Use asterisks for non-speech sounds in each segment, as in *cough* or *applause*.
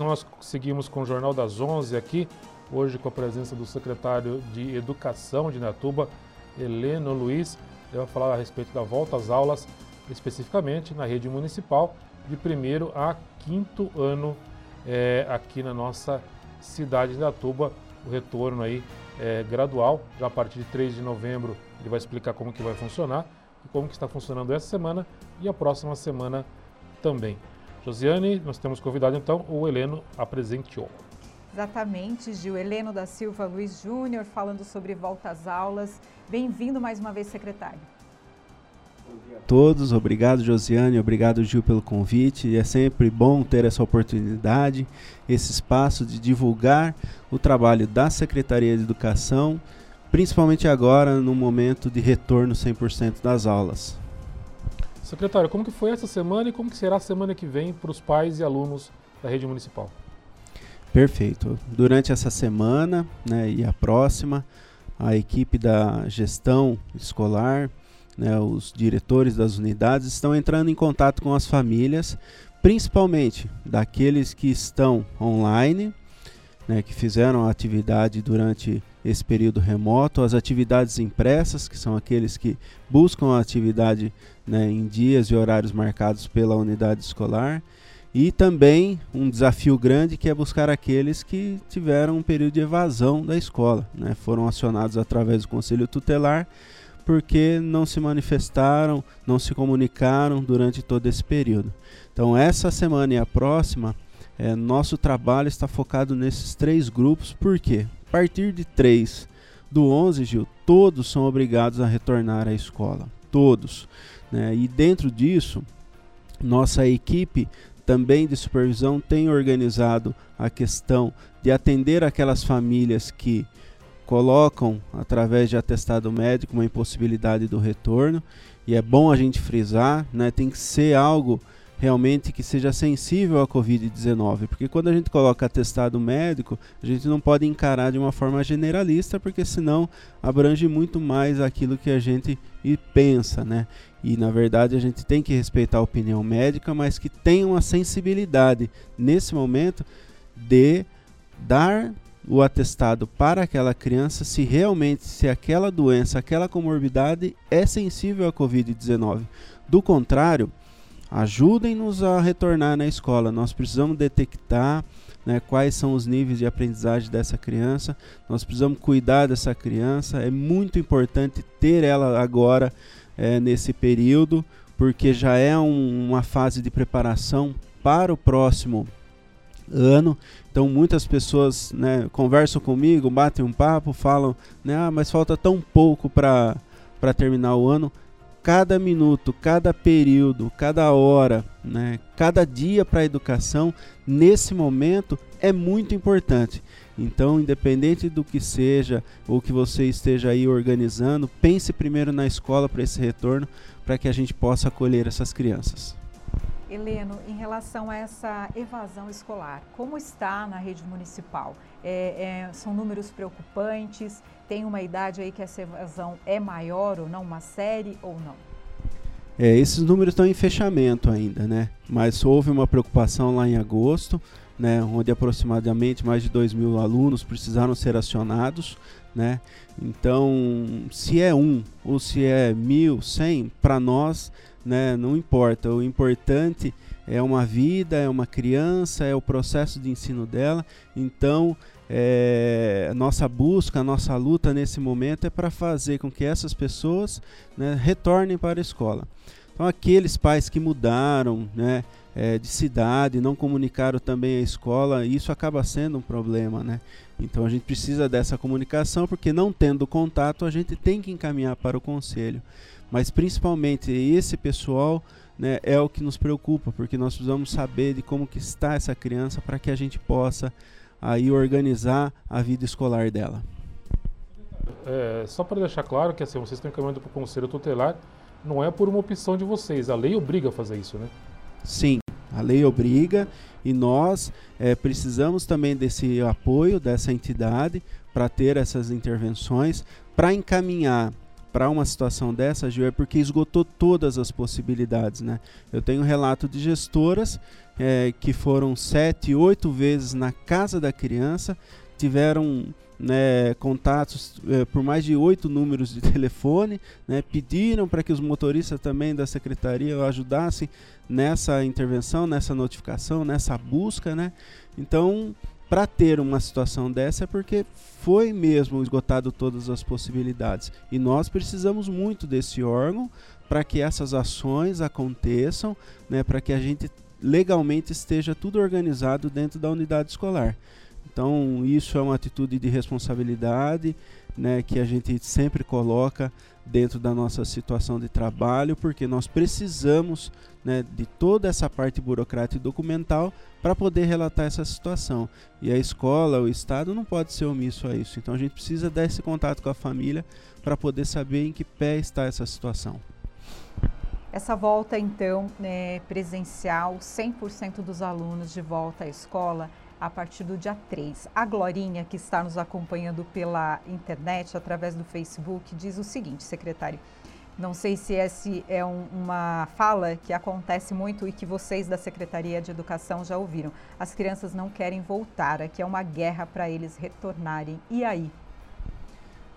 Nós seguimos com o Jornal das 11 aqui, hoje com a presença do secretário de Educação de Natuba, Heleno Luiz. Ele vai falar a respeito da volta às aulas, especificamente na rede municipal, de primeiro a quinto ano é, aqui na nossa cidade de Natuba. O retorno aí é gradual, já a partir de 3 de novembro ele vai explicar como que vai funcionar e como que está funcionando essa semana e a próxima semana também. Josiane, nós temos convidado então o Heleno apresentou. Exatamente, Gil. Heleno da Silva Luiz Júnior falando sobre volta às aulas. Bem-vindo mais uma vez, secretário. Bom dia a todos, obrigado Josiane, obrigado Gil pelo convite. É sempre bom ter essa oportunidade, esse espaço de divulgar o trabalho da Secretaria de Educação, principalmente agora no momento de retorno 100% das aulas. Secretário, como que foi essa semana e como que será a semana que vem para os pais e alunos da rede municipal? Perfeito. Durante essa semana né, e a próxima, a equipe da gestão escolar, né, os diretores das unidades estão entrando em contato com as famílias, principalmente daqueles que estão online, né, que fizeram a atividade durante esse período remoto, as atividades impressas, que são aqueles que buscam a atividade né, em dias e horários marcados pela unidade escolar, e também um desafio grande que é buscar aqueles que tiveram um período de evasão da escola, né, foram acionados através do conselho tutelar porque não se manifestaram, não se comunicaram durante todo esse período. Então, essa semana e a próxima é, nosso trabalho está focado nesses três grupos, por quê? A partir de 3 do 11, Gil, todos são obrigados a retornar à escola. Todos. Né? E dentro disso, nossa equipe também de supervisão tem organizado a questão de atender aquelas famílias que colocam, através de atestado médico, uma impossibilidade do retorno. E é bom a gente frisar, né? tem que ser algo realmente que seja sensível à Covid-19, porque quando a gente coloca atestado médico, a gente não pode encarar de uma forma generalista, porque senão abrange muito mais aquilo que a gente pensa, né? E na verdade a gente tem que respeitar a opinião médica, mas que tenha uma sensibilidade nesse momento de dar o atestado para aquela criança se realmente se aquela doença, aquela comorbidade é sensível à COVID-19. Do contrário, ajudem-nos a retornar na escola. Nós precisamos detectar né, quais são os níveis de aprendizagem dessa criança, nós precisamos cuidar dessa criança. É muito importante ter ela agora é, nesse período, porque já é um, uma fase de preparação para o próximo ano. Então muitas pessoas né, conversam comigo, batem um papo, falam, né, ah, mas falta tão pouco para terminar o ano cada minuto, cada período, cada hora, né, cada dia para a educação, nesse momento, é muito importante. Então, independente do que seja ou que você esteja aí organizando, pense primeiro na escola para esse retorno, para que a gente possa acolher essas crianças. Heleno, em relação a essa evasão escolar, como está na rede municipal? É, é, são números preocupantes? Tem uma idade aí que essa evasão é maior ou não, uma série ou não? É, esses números estão em fechamento ainda, né? Mas houve uma preocupação lá em agosto, né? Onde aproximadamente mais de 2 mil alunos precisaram ser acionados, né? Então, se é um ou se é mil, cem, para nós né? Não importa. O importante é uma vida, é uma criança, é o processo de ensino dela. Então, é, a nossa busca, a nossa luta nesse momento é para fazer com que essas pessoas né, retornem para a escola. Então, aqueles pais que mudaram né, é, de cidade, não comunicaram também a escola, isso acaba sendo um problema. Né? Então, a gente precisa dessa comunicação, porque não tendo contato, a gente tem que encaminhar para o conselho mas principalmente esse pessoal né, é o que nos preocupa, porque nós precisamos saber de como que está essa criança para que a gente possa aí organizar a vida escolar dela. É, só para deixar claro que assim, vocês estão encaminhando para o Conselho Tutelar, não é por uma opção de vocês, a lei obriga a fazer isso, né? Sim, a lei obriga e nós é, precisamos também desse apoio dessa entidade para ter essas intervenções, para encaminhar para uma situação dessa, Gil, é porque esgotou todas as possibilidades, né? Eu tenho relato de gestoras é, que foram sete, oito vezes na casa da criança, tiveram né, contatos é, por mais de oito números de *laughs* telefone, né, pediram para que os motoristas também da secretaria ajudassem nessa intervenção, nessa notificação, nessa busca, né? Então, para ter uma situação dessa é porque foi mesmo esgotado todas as possibilidades e nós precisamos muito desse órgão para que essas ações aconteçam, né, para que a gente legalmente esteja tudo organizado dentro da unidade escolar. Então, isso é uma atitude de responsabilidade né, que a gente sempre coloca dentro da nossa situação de trabalho, porque nós precisamos né, de toda essa parte burocrática e documental para poder relatar essa situação. E a escola, o Estado não pode ser omisso a isso. Então a gente precisa dar esse contato com a família para poder saber em que pé está essa situação. Essa volta, então, né, presencial, 100% dos alunos de volta à escola, a partir do dia 3. A Glorinha, que está nos acompanhando pela internet, através do Facebook, diz o seguinte, secretário. Não sei se essa é um, uma fala que acontece muito e que vocês da Secretaria de Educação já ouviram. As crianças não querem voltar, aqui é uma guerra para eles retornarem. E aí?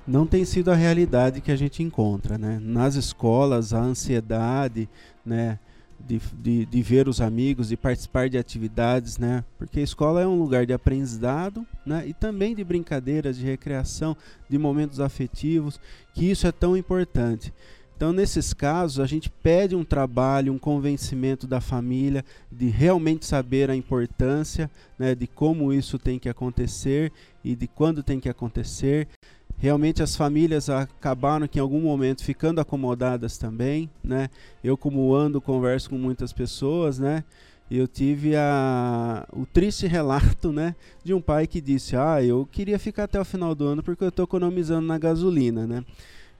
Não tem sido a realidade que a gente encontra, né? Nas escolas, a ansiedade, né? de, de, de, ver os amigos, de participar de atividades, né? Porque a escola é um lugar de aprendizado, né? E também de brincadeiras, de recreação, de momentos afetivos, que isso é tão importante. Então, nesses casos, a gente pede um trabalho, um convencimento da família de realmente saber a importância, né, de como isso tem que acontecer e de quando tem que acontecer. Realmente as famílias acabaram que em algum momento ficando acomodadas também, né? Eu como ando converso com muitas pessoas, né? Eu tive a, o triste relato, né, de um pai que disse: "Ah, eu queria ficar até o final do ano porque eu estou economizando na gasolina, né?"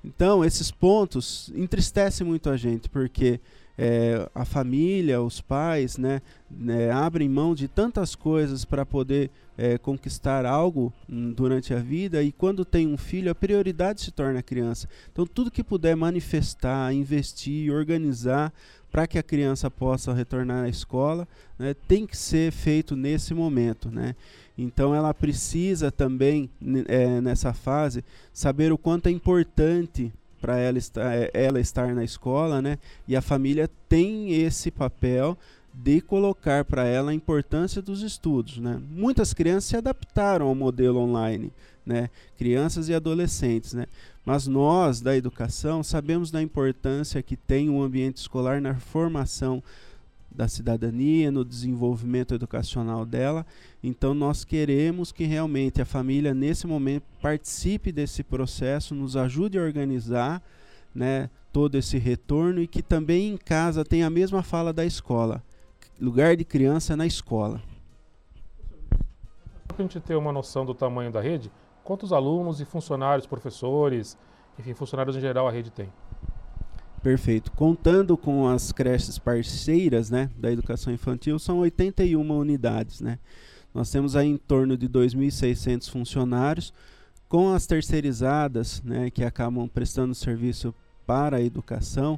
Então esses pontos entristecem muito a gente porque é, a família, os pais, né, né, abrem mão de tantas coisas para poder é, conquistar algo hum, durante a vida e quando tem um filho, a prioridade se torna a criança. Então, tudo que puder manifestar, investir, organizar para que a criança possa retornar à escola, né, tem que ser feito nesse momento, né? Então ela precisa também é, nessa fase saber o quanto é importante para ela estar, é, ela estar na escola, né? E a família tem esse papel de colocar para ela a importância dos estudos, né? Muitas crianças se adaptaram ao modelo online, né? Crianças e adolescentes, né? Mas nós da educação sabemos da importância que tem o ambiente escolar na formação da cidadania, no desenvolvimento educacional dela. Então nós queremos que realmente a família nesse momento participe desse processo, nos ajude a organizar, né, todo esse retorno e que também em casa tenha a mesma fala da escola. Lugar de criança na escola. Para a gente ter uma noção do tamanho da rede, quantos alunos e funcionários, professores, enfim, funcionários em geral a rede tem? Perfeito. Contando com as creches parceiras né, da educação infantil, são 81 unidades. Né? Nós temos aí em torno de 2.600 funcionários, com as terceirizadas, né, que acabam prestando serviço para a educação,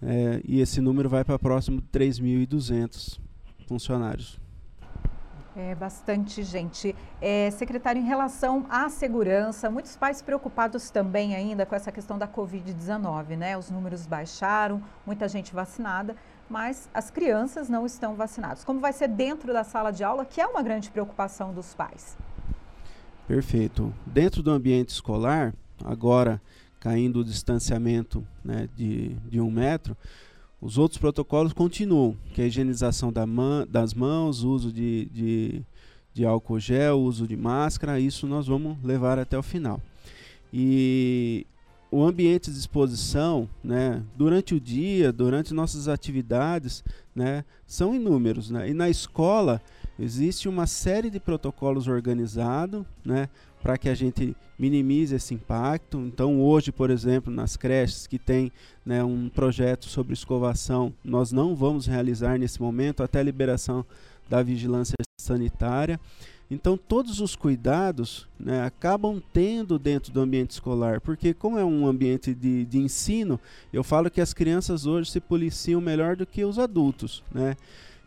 é, e esse número vai para próximo de 3.200 funcionários. É bastante gente. É, secretário, em relação à segurança, muitos pais preocupados também ainda com essa questão da Covid-19, né? Os números baixaram, muita gente vacinada, mas as crianças não estão vacinadas. Como vai ser dentro da sala de aula, que é uma grande preocupação dos pais? Perfeito. Dentro do ambiente escolar, agora caindo o distanciamento né, de, de um metro, os outros protocolos continuam, que é a higienização da man, das mãos, uso de, de, de álcool gel, uso de máscara, isso nós vamos levar até o final. E o ambiente de exposição, né, durante o dia, durante nossas atividades, né, são inúmeros. Né? E na escola existe uma série de protocolos organizados né, para que a gente minimize esse impacto. Então, hoje, por exemplo, nas creches que tem né, um projeto sobre escovação, nós não vamos realizar nesse momento até a liberação da vigilância sanitária. Então, todos os cuidados né, acabam tendo dentro do ambiente escolar, porque, como é um ambiente de, de ensino, eu falo que as crianças hoje se policiam melhor do que os adultos. Né?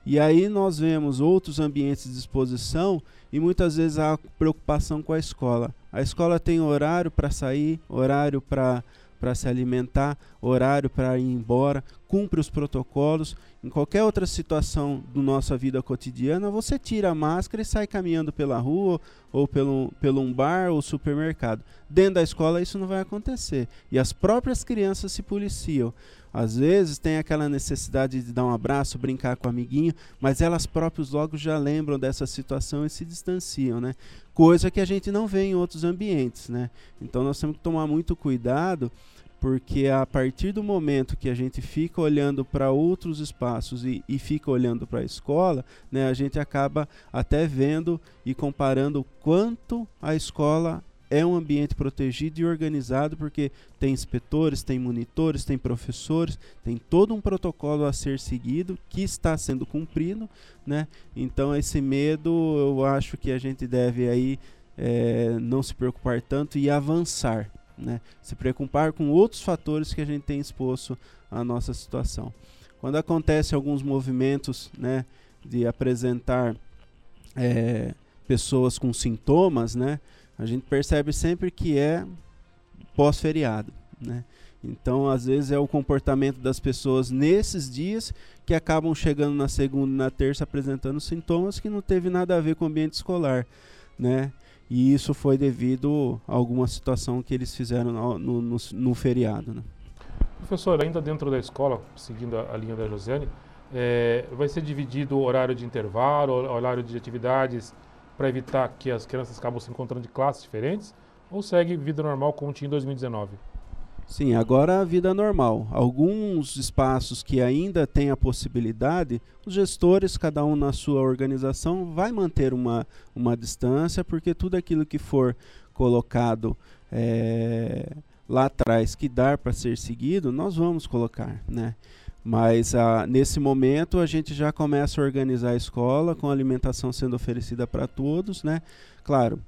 E aí nós vemos outros ambientes de exposição e muitas vezes há preocupação com a escola. A escola tem horário para sair, horário para para se alimentar, horário para ir embora, cumpre os protocolos. Em qualquer outra situação da nossa vida cotidiana, você tira a máscara e sai caminhando pela rua ou pelo, pelo um bar ou supermercado. Dentro da escola isso não vai acontecer. E as próprias crianças se policiam. Às vezes tem aquela necessidade de dar um abraço, brincar com o amiguinho, mas elas próprias logo já lembram dessa situação e se distanciam, né? Coisa que a gente não vê em outros ambientes, né? Então nós temos que tomar muito cuidado, porque a partir do momento que a gente fica olhando para outros espaços e, e fica olhando para a escola, né, a gente acaba até vendo e comparando quanto a escola é um ambiente protegido e organizado porque tem inspetores, tem monitores, tem professores, tem todo um protocolo a ser seguido que está sendo cumprido, né? Então esse medo eu acho que a gente deve aí é, não se preocupar tanto e avançar, né? Se preocupar com outros fatores que a gente tem exposto à nossa situação. Quando acontece alguns movimentos, né, de apresentar é, pessoas com sintomas, né? A gente percebe sempre que é pós-feriado, né? Então, às vezes é o comportamento das pessoas nesses dias que acabam chegando na segunda na terça apresentando sintomas que não teve nada a ver com o ambiente escolar, né? E isso foi devido a alguma situação que eles fizeram no, no, no, no feriado, né? Professor, ainda dentro da escola, seguindo a, a linha da Josiane, é, vai ser dividido o horário de intervalo, horário de atividades para evitar que as crianças acabam se encontrando de classes diferentes? Ou segue vida normal como tinha em 2019? Sim, agora a vida normal. Alguns espaços que ainda têm a possibilidade, os gestores, cada um na sua organização, vai manter uma, uma distância, porque tudo aquilo que for colocado é, lá atrás que dar para ser seguido, nós vamos colocar, né? Mas ah, nesse momento a gente já começa a organizar a escola com a alimentação sendo oferecida para todos, né? Claro,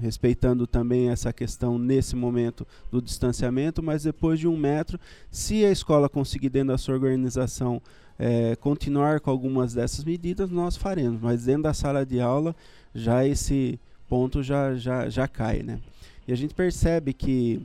respeitando também essa questão nesse momento do distanciamento, mas depois de um metro, se a escola conseguir dentro da sua organização é, continuar com algumas dessas medidas, nós faremos. Mas dentro da sala de aula já esse ponto já, já, já cai, né? E a gente percebe que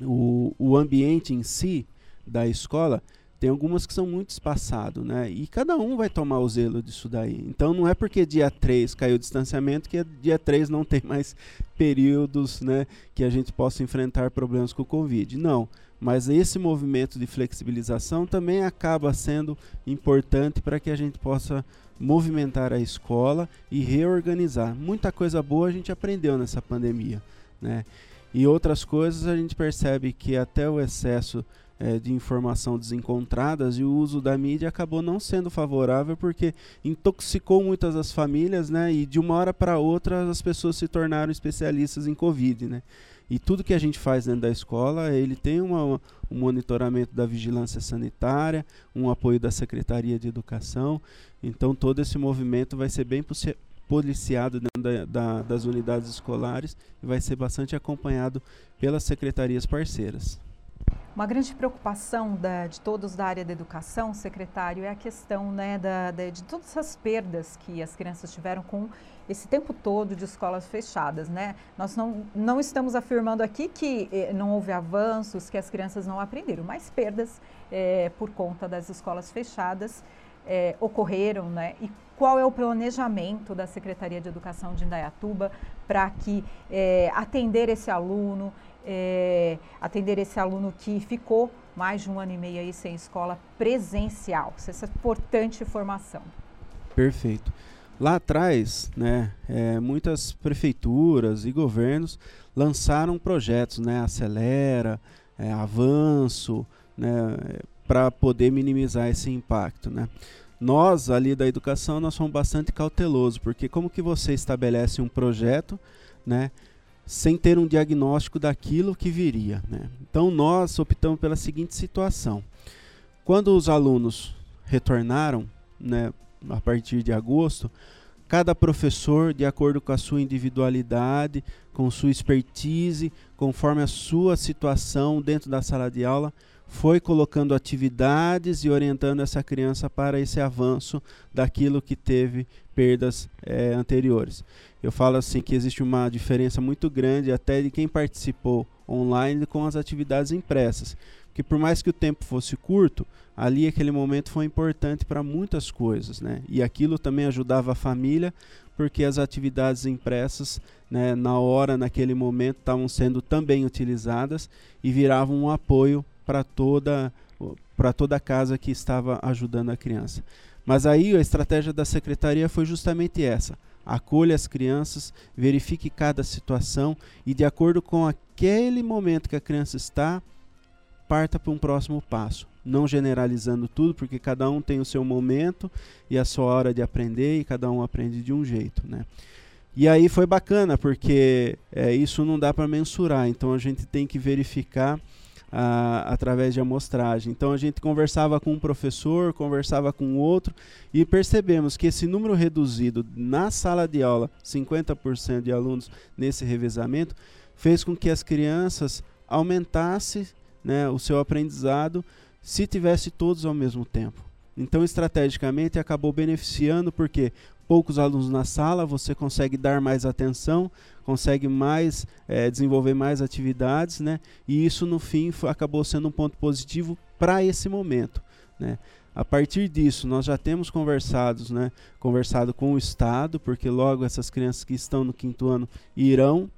o, o ambiente em si da escola tem algumas que são muito espaçado, né? E cada um vai tomar o zelo disso daí. Então não é porque dia 3 caiu o distanciamento que dia 3 não *laughs* tem mais períodos, né, que a gente possa enfrentar problemas com o Covid. Não. Mas esse movimento de flexibilização também acaba sendo importante para que a gente possa movimentar a escola e reorganizar. Muita coisa boa a gente aprendeu nessa pandemia, né? E outras coisas a gente percebe que até o excesso é, de informação desencontradas e o uso da mídia acabou não sendo favorável porque intoxicou muitas das famílias, né? E de uma hora para outra as pessoas se tornaram especialistas em Covid, né? E tudo que a gente faz dentro da escola, ele tem uma, um monitoramento da vigilância sanitária, um apoio da Secretaria de Educação. Então todo esse movimento vai ser bem policiado dentro da, da, das unidades escolares e vai ser bastante acompanhado pelas secretarias parceiras. Uma grande preocupação da, de todos da área da educação, secretário, é a questão né, da, da, de todas as perdas que as crianças tiveram com esse tempo todo de escolas fechadas. Né? Nós não, não estamos afirmando aqui que eh, não houve avanços, que as crianças não aprenderam, mas perdas eh, por conta das escolas fechadas eh, ocorreram. Né? E qual é o planejamento da Secretaria de Educação de Indaiatuba para que atender esse aluno, é, atender esse aluno que ficou mais de um ano e meio aí sem escola presencial. Essa importante formação. Perfeito. Lá atrás, né, é, muitas prefeituras e governos lançaram projetos, né, Acelera, é, Avanço, né, para poder minimizar esse impacto, né. Nós, ali da educação, nós somos bastante cautelosos, porque como que você estabelece um projeto, né, sem ter um diagnóstico daquilo que viria. Né? Então nós optamos pela seguinte situação: quando os alunos retornaram, né, a partir de agosto, cada professor, de acordo com a sua individualidade, com sua expertise, conforme a sua situação dentro da sala de aula, foi colocando atividades e orientando essa criança para esse avanço daquilo que teve perdas é, anteriores. Eu falo assim que existe uma diferença muito grande até de quem participou online com as atividades impressas, que por mais que o tempo fosse curto, ali aquele momento foi importante para muitas coisas, né? E aquilo também ajudava a família, porque as atividades impressas, né, na hora, naquele momento, estavam sendo também utilizadas e viravam um apoio para toda para toda a casa que estava ajudando a criança. Mas aí a estratégia da secretaria foi justamente essa: acolha as crianças, verifique cada situação e de acordo com aquele momento que a criança está, parta para um próximo passo. Não generalizando tudo, porque cada um tem o seu momento e a sua hora de aprender e cada um aprende de um jeito, né? E aí foi bacana, porque é, isso não dá para mensurar, então a gente tem que verificar ah, através de amostragem. Então a gente conversava com um professor, conversava com outro e percebemos que esse número reduzido na sala de aula, 50% de alunos nesse revezamento, fez com que as crianças aumentassem né, o seu aprendizado se tivesse todos ao mesmo tempo. Então, estrategicamente, acabou beneficiando porque poucos alunos na sala, você consegue dar mais atenção, consegue mais é, desenvolver mais atividades, né? E isso no fim acabou sendo um ponto positivo para esse momento, né? A partir disso, nós já temos conversados, né, conversado com o Estado, porque logo essas crianças que estão no quinto ano irão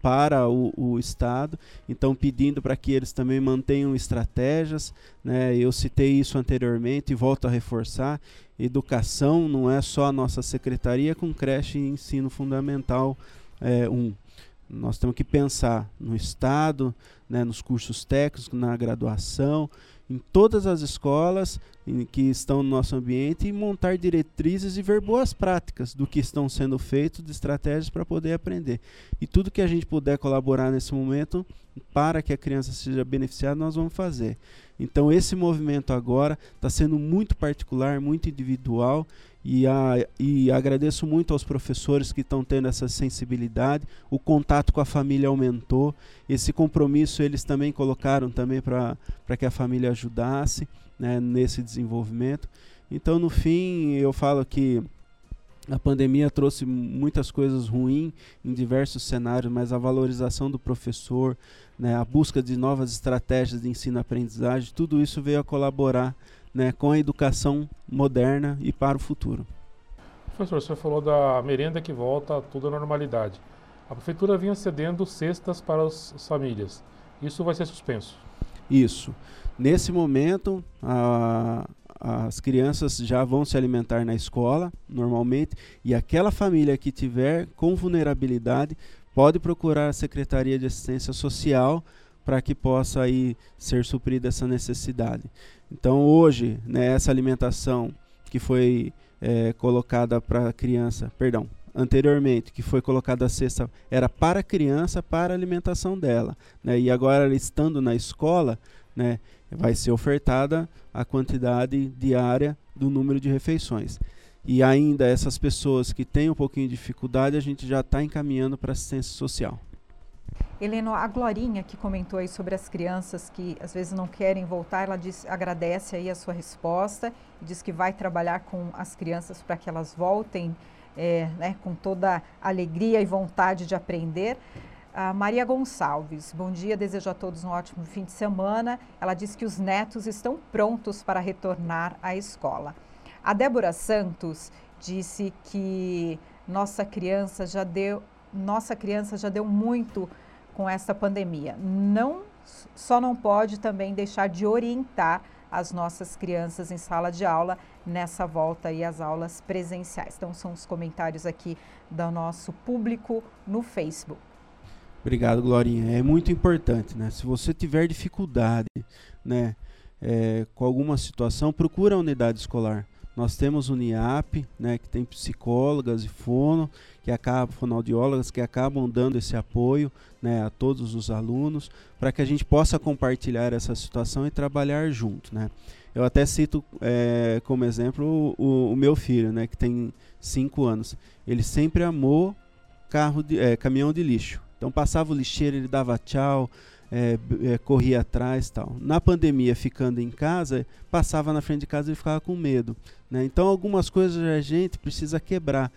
para o, o Estado, então pedindo para que eles também mantenham estratégias. Né? Eu citei isso anteriormente e volto a reforçar: educação não é só a nossa secretaria com creche e ensino fundamental 1. É, um. Nós temos que pensar no Estado, né, nos cursos técnicos, na graduação, em todas as escolas em, que estão no nosso ambiente e montar diretrizes e ver boas práticas do que estão sendo feitos, de estratégias para poder aprender. E tudo que a gente puder colaborar nesse momento para que a criança seja beneficiada, nós vamos fazer. Então, esse movimento agora está sendo muito particular, muito individual e, a, e agradeço muito aos professores que estão tendo essa sensibilidade. O contato com a família aumentou. Esse compromisso eles também colocaram também para que a família ajudasse né, nesse desenvolvimento. Então, no fim, eu falo que a pandemia trouxe muitas coisas ruins em diversos cenários, mas a valorização do professor, né, a busca de novas estratégias de ensino-aprendizagem, tudo isso veio a colaborar né, com a educação moderna e para o futuro. Professor, você falou da merenda que volta tudo à normalidade. A prefeitura vinha cedendo cestas para as famílias. Isso vai ser suspenso? Isso. Nesse momento, a, as crianças já vão se alimentar na escola, normalmente, e aquela família que tiver com vulnerabilidade pode procurar a Secretaria de Assistência Social para que possa aí ser suprida essa necessidade. Então hoje, né, essa alimentação que foi é, colocada para a criança, perdão, anteriormente, que foi colocada a cesta, era para a criança, para a alimentação dela. Né, e agora, estando na escola, né, vai ser ofertada a quantidade diária do número de refeições. E ainda essas pessoas que têm um pouquinho de dificuldade, a gente já está encaminhando para assistência social. Heleno, a Glorinha que comentou aí sobre as crianças que às vezes não querem voltar, ela diz, agradece aí a sua resposta, diz que vai trabalhar com as crianças para que elas voltem é, né, com toda alegria e vontade de aprender. A Maria Gonçalves, bom dia, desejo a todos um ótimo fim de semana. Ela diz que os netos estão prontos para retornar à escola. A Débora Santos disse que nossa criança já deu, nossa criança já deu muito com essa pandemia. Não só não pode também deixar de orientar as nossas crianças em sala de aula nessa volta aí às aulas presenciais. Então são os comentários aqui do nosso público no Facebook. Obrigado, Glorinha. É muito importante, né? Se você tiver dificuldade, né, é, com alguma situação, procura a unidade escolar. Nós temos o NIAP, né, que tem psicólogas e fono, que acabam, fonoaudiólogas que acabam dando esse apoio né, a todos os alunos, para que a gente possa compartilhar essa situação e trabalhar junto. Né. Eu até cito é, como exemplo o, o, meu filho, né, que tem 5 anos. Ele sempre amou carro de, é, caminhão de lixo. Então passava o lixeiro, ele dava tchau, é, é, corria atrás tal. Na pandemia, ficando em casa, passava na frente de casa e ficava com medo. Né? Então, algumas coisas a gente precisa quebrar,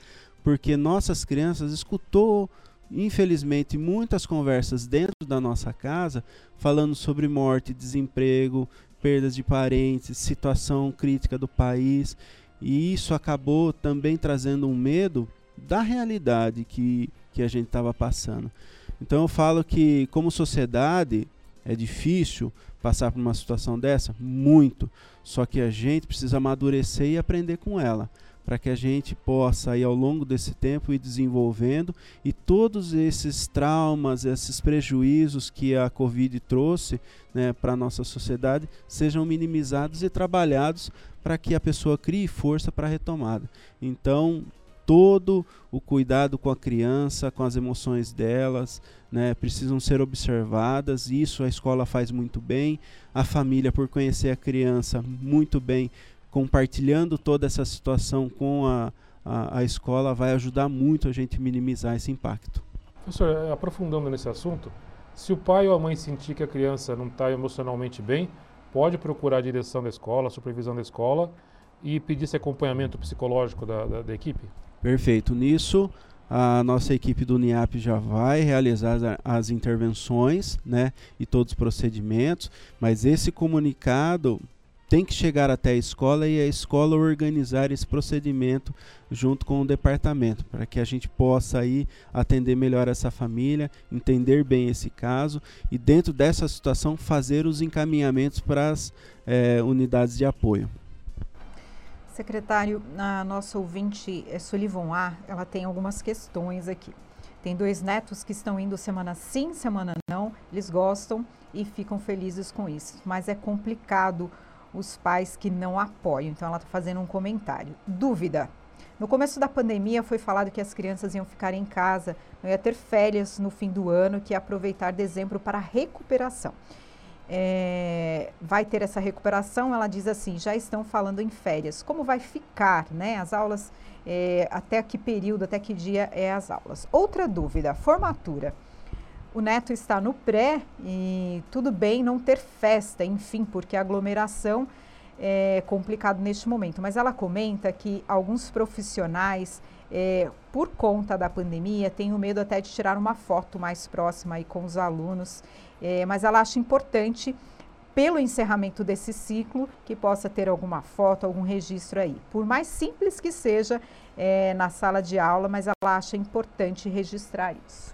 porque nossas crianças escutou, infelizmente, muitas conversas dentro da nossa casa falando sobre morte, desemprego, perdas de parentes, situação crítica do país, e isso acabou também trazendo um medo da realidade que, que a gente estava passando. Então eu falo que como sociedade é difícil passar por uma situação dessa, muito. Só que a gente precisa amadurecer e aprender com ela, para que a gente possa aí ao longo desse tempo ir desenvolvendo e todos esses traumas, esses prejuízos que a Covid trouxe né, para a nossa sociedade sejam minimizados e trabalhados para que a pessoa crie força para a retomada. Então, todo o cuidado com a criança, com as emoções delas, né, precisam ser observadas. Isso a escola faz muito bem, a família, por conhecer a criança muito bem, compartilhando toda essa situação com a, a, a escola, vai ajudar muito a gente minimizar esse impacto. Professor, aprofundando nesse assunto, se o pai ou a mãe sentir que a criança não está emocionalmente bem, pode procurar a direção da escola, a supervisão da escola e pedir esse acompanhamento psicológico da, da, da equipe? Perfeito. Nisso, a nossa equipe do NIAP já vai realizar as intervenções né, e todos os procedimentos, mas esse comunicado tem que chegar até a escola e a escola organizar esse procedimento junto com o departamento, para que a gente possa aí atender melhor essa família, entender bem esse caso e dentro dessa situação fazer os encaminhamentos para as é, unidades de apoio. Secretário, a nossa ouvinte é Sullivan A, ela tem algumas questões aqui. Tem dois netos que estão indo semana sim, semana não, eles gostam e ficam felizes com isso, mas é complicado os pais que não apoiam. Então ela está fazendo um comentário. Dúvida. No começo da pandemia foi falado que as crianças iam ficar em casa, não ia ter férias no fim do ano, que ia aproveitar dezembro para recuperação é, vai ter essa recuperação, ela diz assim, já estão falando em férias. Como vai ficar, né? As aulas, é, até que período, até que dia é as aulas? Outra dúvida, formatura. O neto está no pré e tudo bem não ter festa, enfim, porque a aglomeração é complicado neste momento. Mas ela comenta que alguns profissionais, é, por conta da pandemia, têm o medo até de tirar uma foto mais próxima aí com os alunos é, mas ela acha importante, pelo encerramento desse ciclo, que possa ter alguma foto, algum registro aí. Por mais simples que seja é, na sala de aula, mas ela acha importante registrar isso.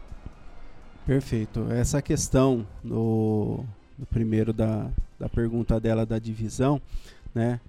Perfeito. Essa questão do, do primeiro da, da pergunta dela da divisão, né?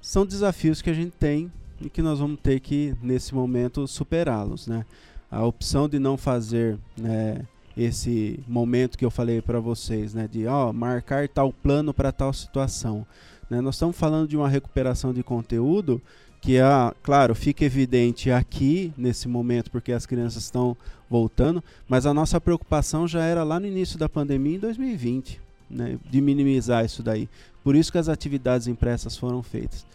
São desafios que a gente tem e que nós vamos ter que, nesse momento, superá-los, né? A opção de não fazer né, esse momento que eu falei para vocês, né, de ó, marcar tal plano para tal situação. Né? Nós estamos falando de uma recuperação de conteúdo que, é, claro, fica evidente aqui nesse momento porque as crianças estão voltando, mas a nossa preocupação já era lá no início da pandemia em 2020, né, de minimizar isso daí. Por isso que as atividades impressas foram feitas.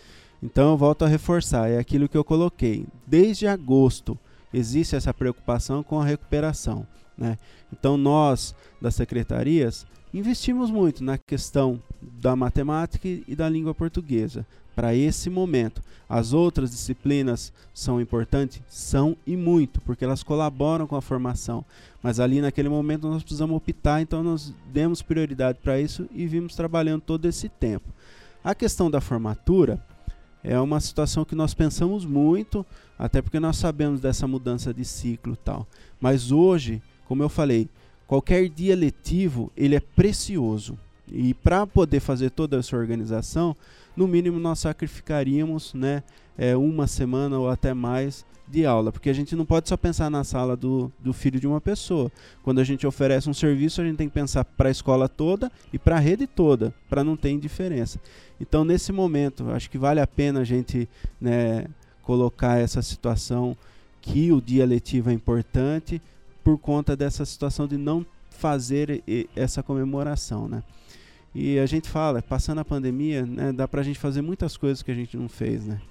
Então eu volto a reforçar, é aquilo que eu coloquei. Desde agosto existe essa preocupação com a recuperação. Né? Então, nós, das secretarias, investimos muito na questão da matemática e da língua portuguesa para esse momento. As outras disciplinas são importantes? São e muito, porque elas colaboram com a formação. Mas ali naquele momento nós precisamos optar, então nós demos prioridade para isso e vimos trabalhando todo esse tempo. A questão da formatura é uma situação que nós pensamos muito, até porque nós sabemos dessa mudança de ciclo tal. Mas hoje como eu falei, qualquer dia letivo ele é precioso. E para poder fazer toda essa organização, no mínimo nós sacrificaríamos né, é, uma semana ou até mais de aula, porque a gente não pode só pensar na sala do, do filho de uma pessoa. Quando a gente oferece um serviço, a gente tem que pensar para a escola toda e para a rede toda, para não ter indiferença. Então, nesse momento, acho que vale a pena a gente né, colocar essa situação que o dia letivo é importante, por conta dessa situação de não fazer essa comemoração, né? E a gente fala, passando a pandemia, né, dá pra gente fazer muitas coisas que a gente não fez, né?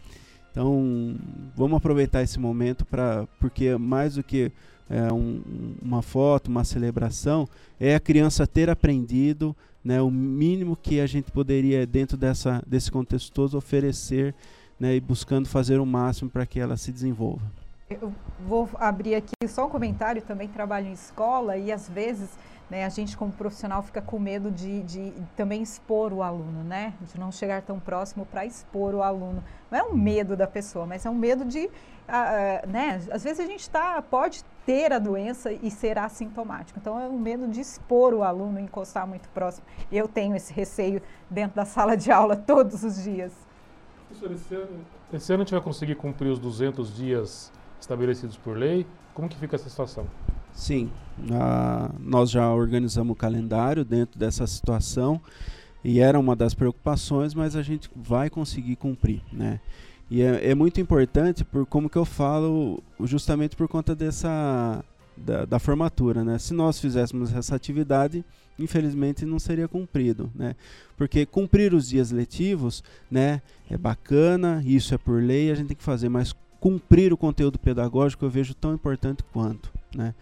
Então, vamos aproveitar esse momento para porque mais do que é, um, uma foto, uma celebração, é a criança ter aprendido né, o mínimo que a gente poderia, dentro dessa, desse contexto todo, oferecer né, e buscando fazer o máximo para que ela se desenvolva. Eu vou abrir aqui só um comentário, também trabalho em escola e às vezes né, a gente como profissional fica com medo de, de, também expor o aluno, né? De não chegar tão próximo para expor o aluno. Não é um medo da pessoa, mas é um medo de, uh, né? Às vezes a gente tá, pode ter a doença e ser assintomático. Então é um medo de expor o aluno, encostar muito próximo. Eu tenho esse receio dentro da sala de aula *laughs* todos os dias. Professor, esse ano, esse ano a gente vai conseguir cumprir os 200 dias estabelecidos por lei? Como que fica essa situação? Sim, nós já organizamos o calendário dentro dessa situação e era uma das preocupações, mas a gente vai conseguir cumprir, né? E é, é muito importante por como que eu falo, justamente por conta dessa da, da, formatura, né? Se nós fizéssemos essa atividade, infelizmente não seria cumprido, né? Porque cumprir os dias letivos, né, é bacana, isso é por lei, a gente tem que fazer, mas cumprir o conteúdo pedagógico eu vejo tão importante quanto, né?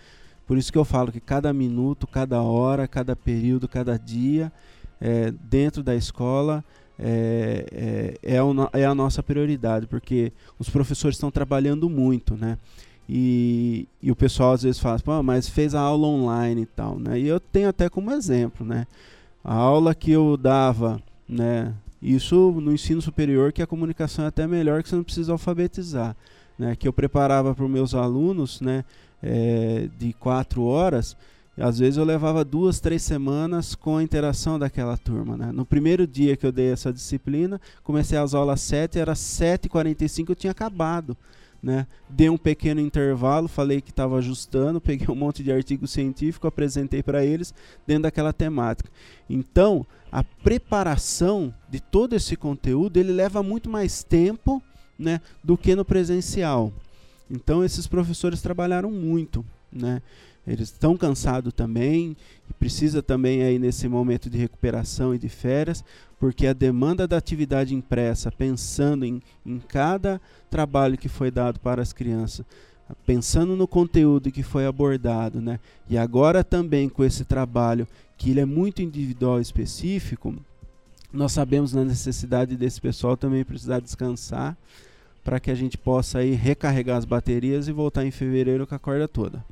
Por isso que eu falo que cada minuto, cada hora, cada período, cada dia é, dentro da escola é, é, é, é, a nossa prioridade, porque os professores estão trabalhando muito, né? E, e o pessoal às vezes fala, Pô, mas fez a aula online e tal, né? E eu tenho até como exemplo, né? A aula que eu dava, né? Isso no ensino superior, que a comunicação é até melhor, que você não precisa alfabetizar. Né, que eu preparava para os meus alunos né, é, de quatro horas, às vezes eu levava duas, três semanas com a interação daquela turma. Né? No primeiro dia que eu dei essa disciplina, comecei as aulas 7, era 7h45, eu tinha acabado. Né? Dei um pequeno intervalo, falei que estava ajustando, *laughs* peguei um monte de artigo científico, apresentei para eles dentro daquela temática. Então, a preparação de todo esse conteúdo ele leva muito mais tempo né, do que no presencial. Então, esses professores trabalharam muito. Né? Eles estão cansados também, precisa também aí nesse momento de recuperação e de férias, porque a demanda da atividade impressa, pensando em, em cada trabalho que foi dado para as crianças, pensando no conteúdo que foi abordado, né? E agora também com esse trabalho que ele é muito individual e específico, nós sabemos na necessidade desse pessoal também precisar descansar para que a gente possa aí recarregar as baterias e voltar em fevereiro com a corda toda.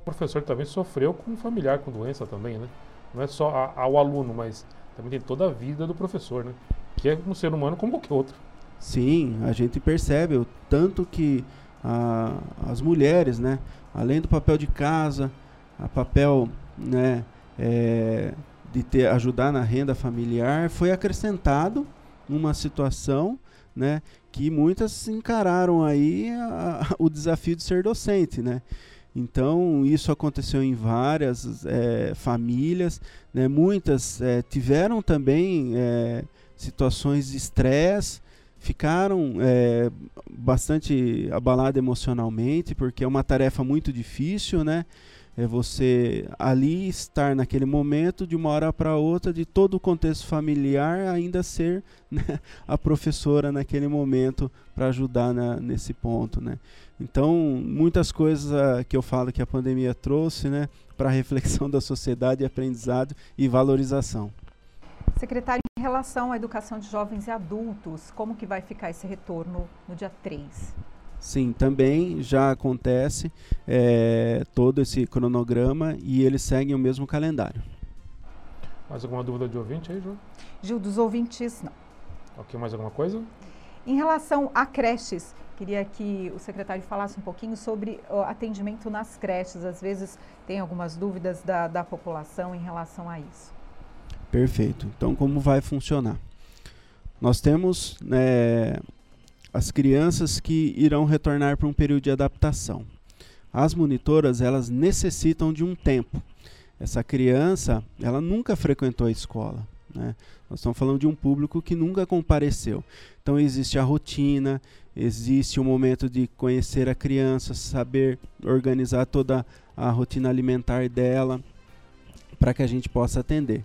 O professor também sofreu com um familiar com doença também, né? Não é só ao aluno, mas também tem toda a vida do professor, né? Que é um ser humano como qualquer outro. Sim, a gente percebe o tanto que a, as mulheres, né, além do papel de casa, a papel, né, é, de ter ajudar na renda familiar, foi acrescentado numa situação, né, que muitas encararam aí a, o desafio de ser docente, né. Então, isso aconteceu em várias é, famílias, né? muitas é, tiveram também é, situações de estresse, ficaram é, bastante abaladas emocionalmente, porque é uma tarefa muito difícil, né? É você ali estar naquele momento, de uma hora para outra, de todo o contexto familiar, ainda ser né, *laughs* a professora naquele momento para ajudar na, nesse ponto, né? Então, muitas coisas uh, que eu falo que a pandemia trouxe, né, para *laughs* reflexão da sociedade, aprendizado e valorização. Secretário, em relação à educação de jovens e adultos, como que vai ficar esse retorno no dia 3? Sim, também já acontece é, todo esse cronograma e eles seguem o mesmo calendário. Mais alguma dúvida de ouvinte aí, João? Gil, dos ouvintes, não. Ok, mais alguma coisa? Em relação a creches, queria que o secretário falasse um pouquinho sobre o atendimento nas creches. Às vezes tem algumas dúvidas da, da população em relação a isso. Perfeito. Então, como vai funcionar? Nós temos né, as crianças que irão retornar para um período de adaptação. As monitoras, elas necessitam de um tempo. Essa criança, ela nunca frequentou a escola. Né? Nós estamos falando de um público que nunca compareceu. Então, existe a rotina, existe o momento de conhecer a criança, saber organizar toda a rotina alimentar dela, para que a gente possa atender.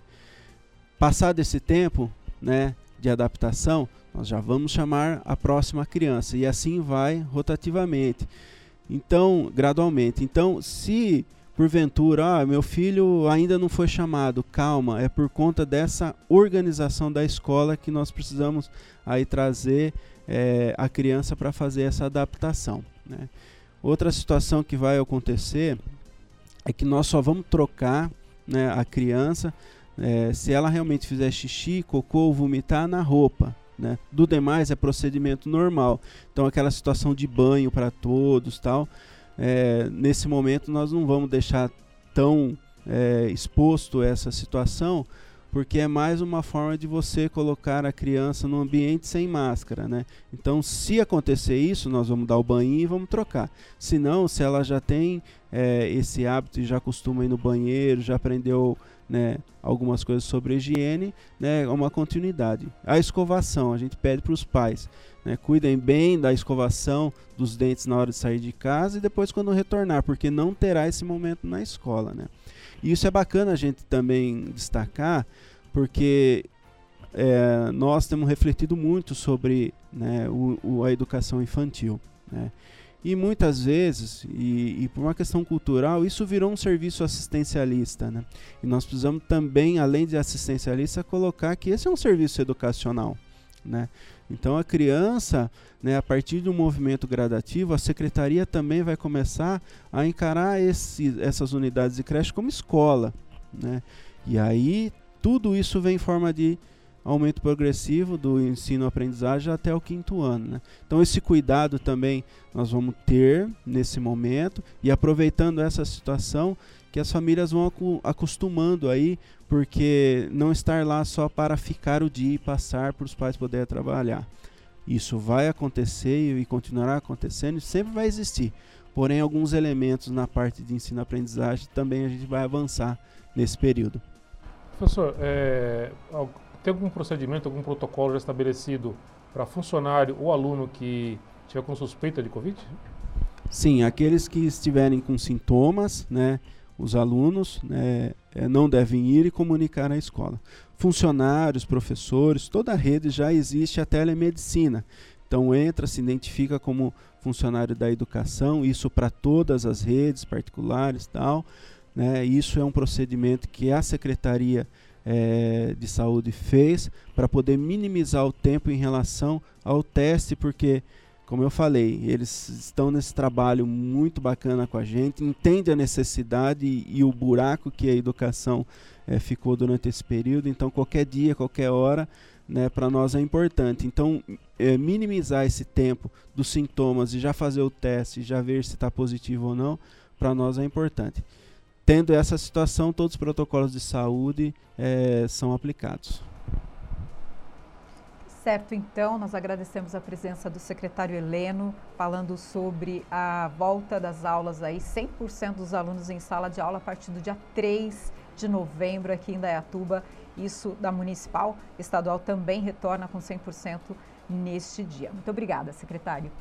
Passado esse tempo, né, de adaptação, nós já vamos chamar a próxima criança e assim vai rotativamente. Então, gradualmente. Então, se porventura, ah, meu filho ainda não foi chamado, calma, é por conta dessa organização da escola que nós precisamos aí trazer é, a criança para fazer essa adaptação. Né? Outra situação que vai acontecer é que nós só vamos trocar né, a criança é, se ela realmente fizer xixi, cocô ou vomitar na roupa. Né? Do demais é procedimento normal. Então aquela situação de banho para todos, tal. É, nesse momento nós não vamos deixar tão é, exposto essa situação, porque é mais uma forma de você colocar a criança no ambiente sem máscara, né? Então, se acontecer isso, nós vamos dar o banho e vamos trocar. Se não, se ela já tem é, esse hábito e já costuma ir no banheiro, já aprendeu né, algumas coisas sobre higiene, né, é uma continuidade. A escovação, a gente pede para os pais, né, cuidem bem da escovação dos dentes na hora de sair de casa e depois quando retornar, porque não terá esse momento na escola. Né. E isso é bacana a gente também destacar, porque é, nós temos refletido muito sobre né, o, o, a educação infantil. Né. E muitas vezes, e, e, por uma questão cultural, isso virou um serviço assistencialista. Né? E nós precisamos também, além de assistencialista, colocar que esse é um serviço educacional. Né? Então a criança, né, a partir de um movimento gradativo, a secretaria também vai começar a encarar esse, essas unidades de creche como escola. Né? E aí tudo isso vem em forma de aumento progressivo do ensino-aprendizagem até o quinto ano. Né? Então, esse cuidado também nós vamos ter nesse momento e aproveitando essa situação que as famílias vão acostumando aí, porque não estar lá só para ficar o dia e passar para os pais poderem trabalhar. Isso vai acontecer e continuará acontecendo e sempre vai existir. Porém, alguns elementos na parte de ensino-aprendizagem também a gente vai avançar nesse período. Professor, é, tem algum procedimento, algum protocolo já estabelecido para funcionário ou aluno que tiver com suspeita de Covid? Sim, aqueles que estiverem com sintomas, né, os alunos né, eh, não devem ir e comunicar à escola. Funcionários, professores, toda a rede já existe a telemedicina. Então entra, se identifica como funcionário da educação, isso para todas as redes particulares, tal. Né, isso é um procedimento que a secretaria é, de saúde fez para poder minimizar o tempo em relação ao teste, porque, como eu falei, eles estão nesse trabalho muito bacana com a gente, entende a necessidade e, e o buraco que a educação é, ficou durante esse período, então qualquer dia, qualquer hora, né, para nós é importante. Então, é, minimizar esse tempo dos sintomas e já fazer o teste, já ver se está positivo ou não, para nós é importante tendo essa situação, todos os protocolos de saúde é, são aplicados. Certo, então, nós agradecemos a presença do secretário Heleno, falando sobre a volta das aulas aí, 100% dos alunos em sala de aula a partir do dia 3 de novembro aqui em Dayatuba. Isso da municipal, estadual também retorna com 100% neste dia. Muito obrigada, secretário.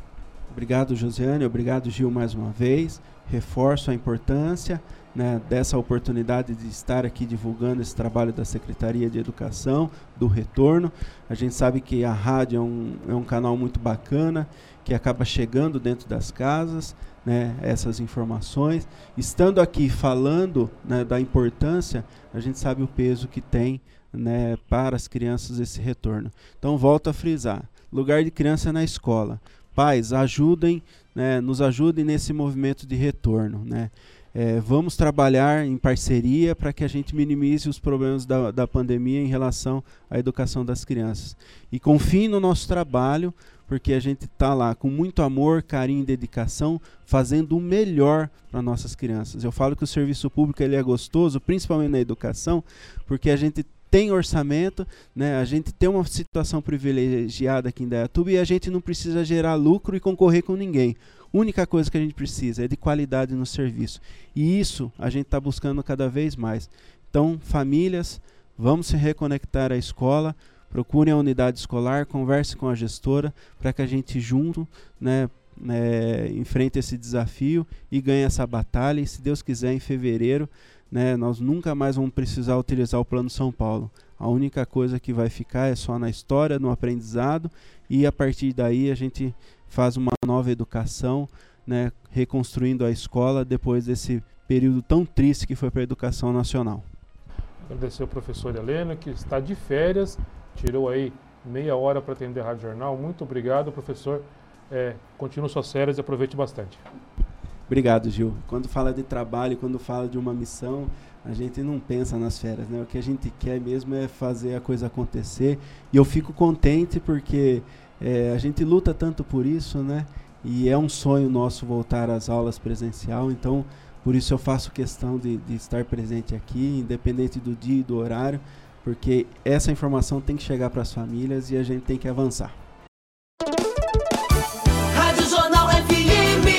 Obrigado, Josiane. Obrigado, Gil, mais uma vez. Reforço a importância né, dessa oportunidade de estar aqui divulgando esse trabalho da Secretaria de Educação, do retorno. A gente sabe que a rádio é um, é um canal muito bacana, que acaba chegando dentro das casas, né, essas informações. Estando aqui falando né, da importância, a gente sabe o peso que tem né, para as crianças esse retorno. Então, volto a frisar: lugar de criança é na escola. Pais, ajudem, né, nos ajudem nesse movimento de retorno. Né. É, vamos trabalhar em parceria para que a gente minimize os problemas da, da pandemia em relação à educação das crianças. E confie no nosso trabalho, porque a gente está lá com muito amor, carinho e dedicação, fazendo o melhor para nossas crianças. Eu falo que o serviço público ele é gostoso, principalmente na educação, porque a gente tem orçamento, né? a gente tem uma situação privilegiada aqui em Dayatuba e a gente não precisa gerar lucro e concorrer com ninguém única coisa que a gente precisa é de qualidade no serviço. E isso a gente está buscando cada vez mais. Então, famílias, vamos se reconectar à escola, procurem a unidade escolar, converse com a gestora para que a gente junto, né, é, enfrente esse desafio e ganhe essa batalha. E se Deus quiser, em fevereiro, né, nós nunca mais vamos precisar utilizar o Plano São Paulo. A única coisa que vai ficar é só na história, no aprendizado, e a partir daí a gente faz uma nova educação, né, reconstruindo a escola depois desse período tão triste que foi para a educação nacional. Agradecer ao professor Helena, que está de férias, tirou aí meia hora para atender a Rádio Jornal. Muito obrigado, professor. É, continue suas férias e aproveite bastante. Obrigado, Gil. Quando fala de trabalho, quando fala de uma missão, a gente não pensa nas férias, né? O que a gente quer mesmo é fazer a coisa acontecer. E eu fico contente porque é, a gente luta tanto por isso, né? E é um sonho nosso voltar às aulas presencial, então por isso eu faço questão de, de estar presente aqui, independente do dia e do horário, porque essa informação tem que chegar para as famílias e a gente tem que avançar. Rádio Jornal FM,